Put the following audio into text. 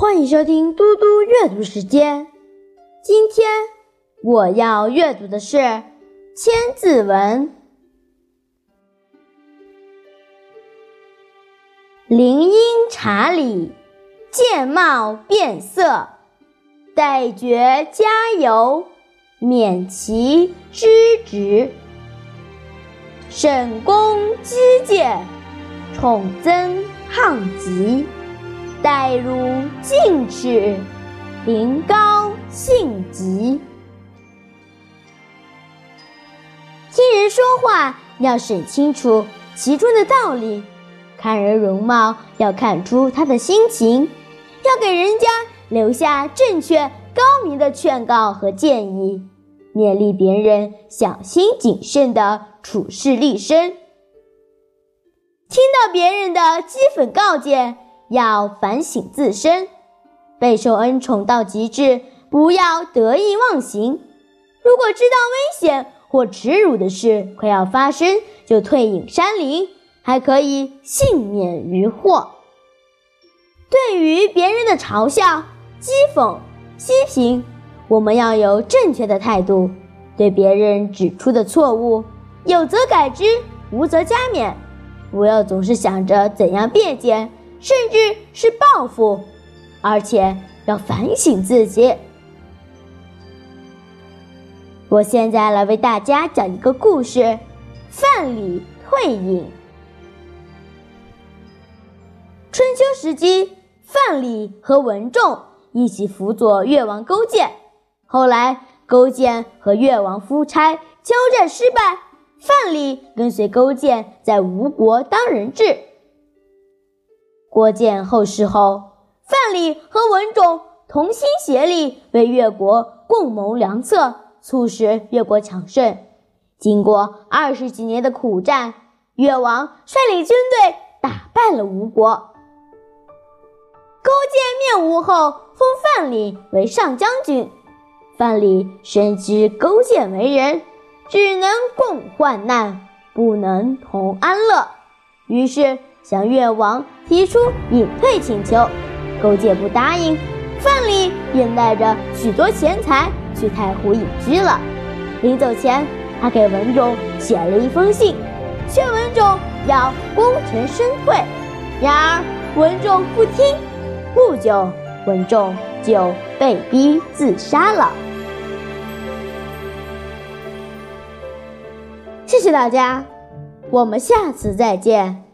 欢迎收听嘟嘟阅读时间。今天我要阅读的是《千字文》。林荫茶里，见貌变色，待觉加油，免其知职。沈公击剑，宠增沆急。待如进齿，临高兴急。听人说话要审清楚其中的道理。看人容貌，要看出他的心情，要给人家留下正确高明的劝告和建议，勉励别人小心谨慎的处事立身。听到别人的讥讽告诫，要反省自身。备受恩宠到极致，不要得意忘形。如果知道危险或耻辱的事快要发生，就退隐山林。还可以幸免于祸。对于别人的嘲笑、讥讽、批评，我们要有正确的态度。对别人指出的错误，有则改之，无则加勉。不要总是想着怎样辩解，甚至是报复，而且要反省自己。我现在来为大家讲一个故事：范蠡退隐。春秋时期，范蠡和文仲一起辅佐越王勾践。后来，勾践和越王夫差交战失败，范蠡跟随勾践在吴国当人质。郭建后世后，范蠡和文种同心协力，为越国共谋良策，促使越国强盛。经过二十几年的苦战，越王率领军队打败了吴国。勾践灭吴后，封范蠡为上将军。范蠡深知勾践为人，只能共患难，不能同安乐，于是向越王提出隐退请求。勾践不答应，范蠡便带着许多钱财去太湖隐居了。临走前，他给文种写了一封信，劝文种要功成身退。然而文种不听。不久，文仲就被逼自杀了。谢谢大家，我们下次再见。